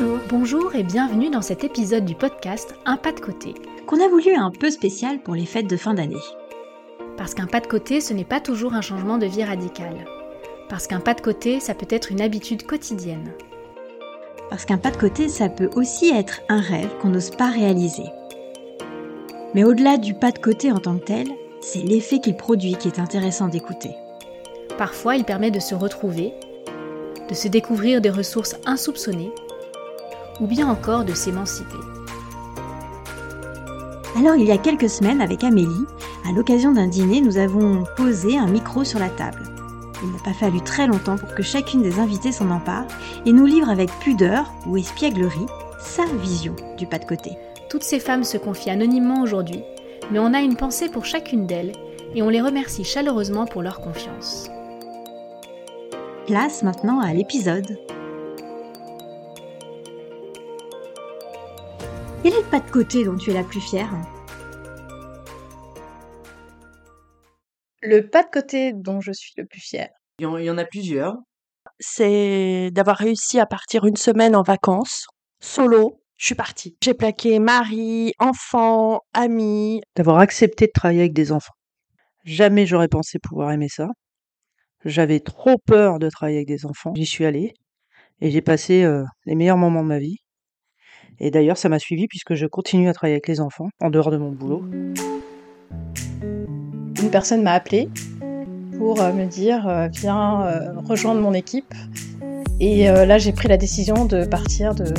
Bonjour, bonjour et bienvenue dans cet épisode du podcast Un pas de côté, qu'on a voulu un peu spécial pour les fêtes de fin d'année. Parce qu'un pas de côté, ce n'est pas toujours un changement de vie radical. Parce qu'un pas de côté, ça peut être une habitude quotidienne. Parce qu'un pas de côté, ça peut aussi être un rêve qu'on n'ose pas réaliser. Mais au-delà du pas de côté en tant que tel, c'est l'effet qu'il produit qui est intéressant d'écouter. Parfois, il permet de se retrouver, de se découvrir des ressources insoupçonnées ou bien encore de s'émanciper. Alors il y a quelques semaines, avec Amélie, à l'occasion d'un dîner, nous avons posé un micro sur la table. Il n'a pas fallu très longtemps pour que chacune des invitées s'en empare et nous livre avec pudeur ou espièglerie sa vision du pas de côté. Toutes ces femmes se confient anonymement aujourd'hui, mais on a une pensée pour chacune d'elles et on les remercie chaleureusement pour leur confiance. Place maintenant à l'épisode Quel est le pas de côté dont tu es la plus fière Le pas de côté dont je suis le plus fière. Il y en, a plusieurs. C'est d'avoir réussi à partir une semaine en vacances, solo. Je suis partie. J'ai plaqué mari, enfant, amis. D'avoir accepté de travailler avec des enfants. Jamais j'aurais pensé pouvoir aimer ça. J'avais trop peur de travailler avec des enfants. J'y suis allée et j'ai passé euh, les meilleurs moments de ma vie. Et d'ailleurs, ça m'a suivi puisque je continue à travailler avec les enfants en dehors de mon boulot. Une personne m'a appelé pour euh, me dire euh, viens euh, rejoindre mon équipe. Et là, j'ai pris la décision de partir de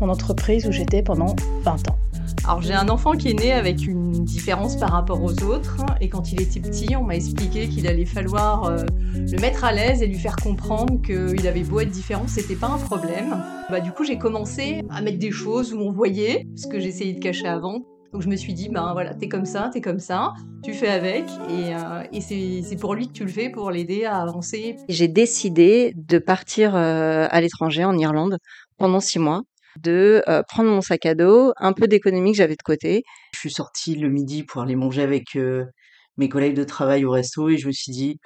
mon entreprise où j'étais pendant 20 ans. Alors j'ai un enfant qui est né avec une différence par rapport aux autres et quand il était petit, on m'a expliqué qu'il allait falloir euh, le mettre à l'aise et lui faire comprendre qu'il avait beau être différent, c'était pas un problème. Bah du coup j'ai commencé à mettre des choses où on voyait ce que j'essayais de cacher avant. Donc je me suis dit, ben voilà, t'es comme ça, t'es comme ça, tu fais avec, et, euh, c'est pour lui que tu le fais, pour l'aider à avancer. J'ai décidé de partir euh, à l'étranger, en Irlande, pendant six mois de euh, prendre mon sac à dos, un peu d'économie que j'avais de côté. Je suis sortie le midi pour aller manger avec euh, mes collègues de travail au resto et je me suis dit,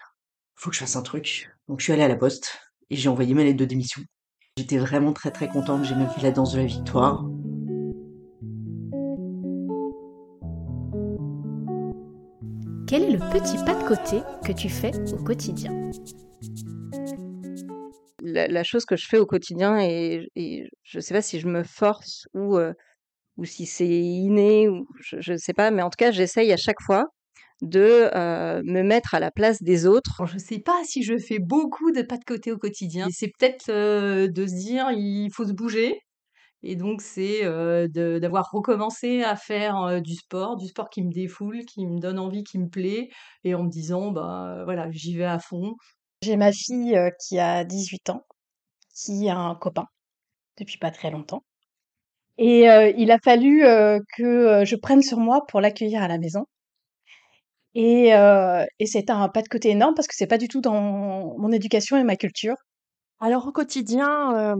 faut que je fasse un truc. Donc je suis allée à la poste et j'ai envoyé ma lettre de démission. J'étais vraiment très très contente, j'ai même fait la danse de la victoire. Quel est le petit pas de côté que tu fais au quotidien? La, chose que je fais au quotidien et, je ne sais pas si je me force ou, euh, ou si c'est inné ou je ne sais pas, mais en tout cas j'essaye à chaque fois de euh, me mettre à la place des autres. je ne sais pas si je fais beaucoup de pas de côté au quotidien. C'est peut-être euh, de se dire il faut se bouger. Et donc c'est d'avoir recommencé à faire du sport, du sport qui me défoule, qui me donne envie, qui me plaît, et en me disant bah voilà j'y vais à fond. J'ai ma fille qui a 18 ans, qui a un copain depuis pas très longtemps. Et il a fallu que je prenne sur moi pour l'accueillir à la maison. Et, et c'est un pas de côté énorme parce que c'est pas du tout dans mon éducation et ma culture. Alors au quotidien,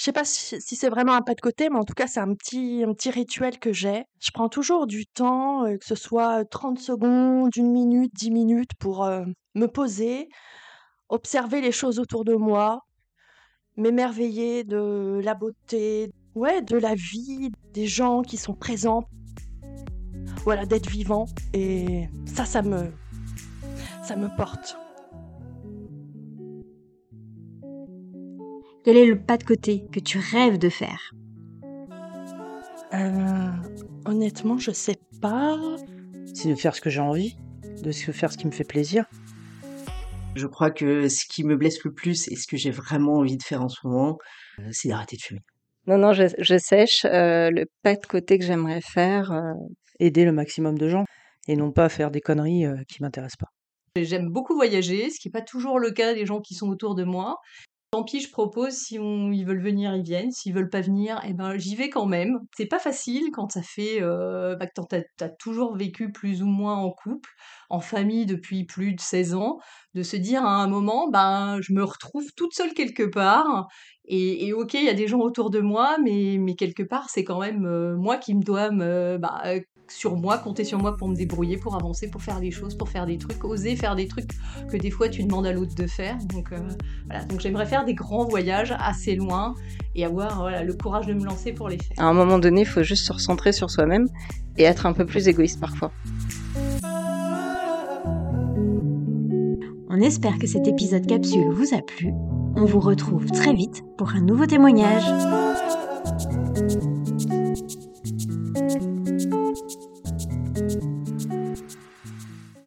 je sais pas si, c'est vraiment un pas de côté, mais en tout cas c'est un petit, un petit rituel que j'ai. Je prends toujours du temps, que ce soit 30 secondes, une minute, 10 minutes, pour me poser, observer les choses autour de moi, m'émerveiller de la beauté, ouais, de la vie, des gens qui sont présents. Voilà, d'être vivant. Et ça, ça me, ça me porte. Quel est le pas de côté que tu rêves de faire? Euh, Honnêtement, je sais pas. C'est de faire ce que j'ai envie, de faire ce qui me fait plaisir. Je crois que ce qui me blesse le plus et ce que j'ai vraiment envie de faire en ce moment, euh, c'est d'arrêter de fumer. Non, non, je, sèche euh, le pas de côté que j'aimerais faire. Euh. Aider le maximum de gens et non pas faire des conneries qui m'intéressent pas. J'aime beaucoup voyager, ce qui n'est pas toujours le cas des gens qui sont autour de moi. Tant pis, je propose, si ils veulent venir, ils viennent. S'ils veulent pas venir, eh ben, j'y vais quand même. C'est pas facile quand ça fait euh, bah, t'as as toujours vécu plus ou moins en couple, en famille depuis plus de 16 ans, de se dire à un moment, ben, je me retrouve toute seule quelque part. Et, ok, il y a des gens autour de moi, mais, mais quelque part, c'est quand même euh, moi qui me dois me, bah, sur moi, compter sur moi pour me débrouiller, pour avancer, pour faire des choses, pour faire des trucs, oser faire des trucs que des fois tu demandes à l'autre de faire. Donc euh, voilà, donc j'aimerais faire des grands voyages assez loin et avoir le courage de me lancer pour les faire. À un moment donné, il faut juste se recentrer sur soi-même et être un peu plus égoïste parfois. On espère que cet épisode capsule vous a plu. On vous retrouve très vite pour un nouveau témoignage.